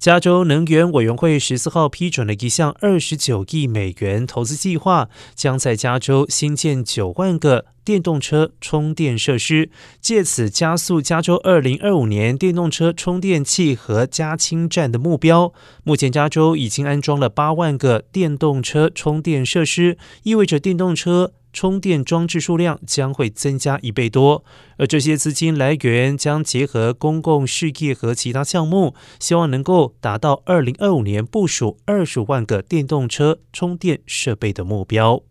加州能源委员会十四号批准了一项二十九亿美元投资计划，将在加州新建九万个电动车充电设施，借此加速加州二零二五年电动车充电器和加氢站的目标。目前，加州已经安装了八万个电动车充电设施，意味着电动车。充电装置数量将会增加一倍多，而这些资金来源将结合公共事业和其他项目，希望能够达到二零二五年部署二十万个电动车充电设备的目标。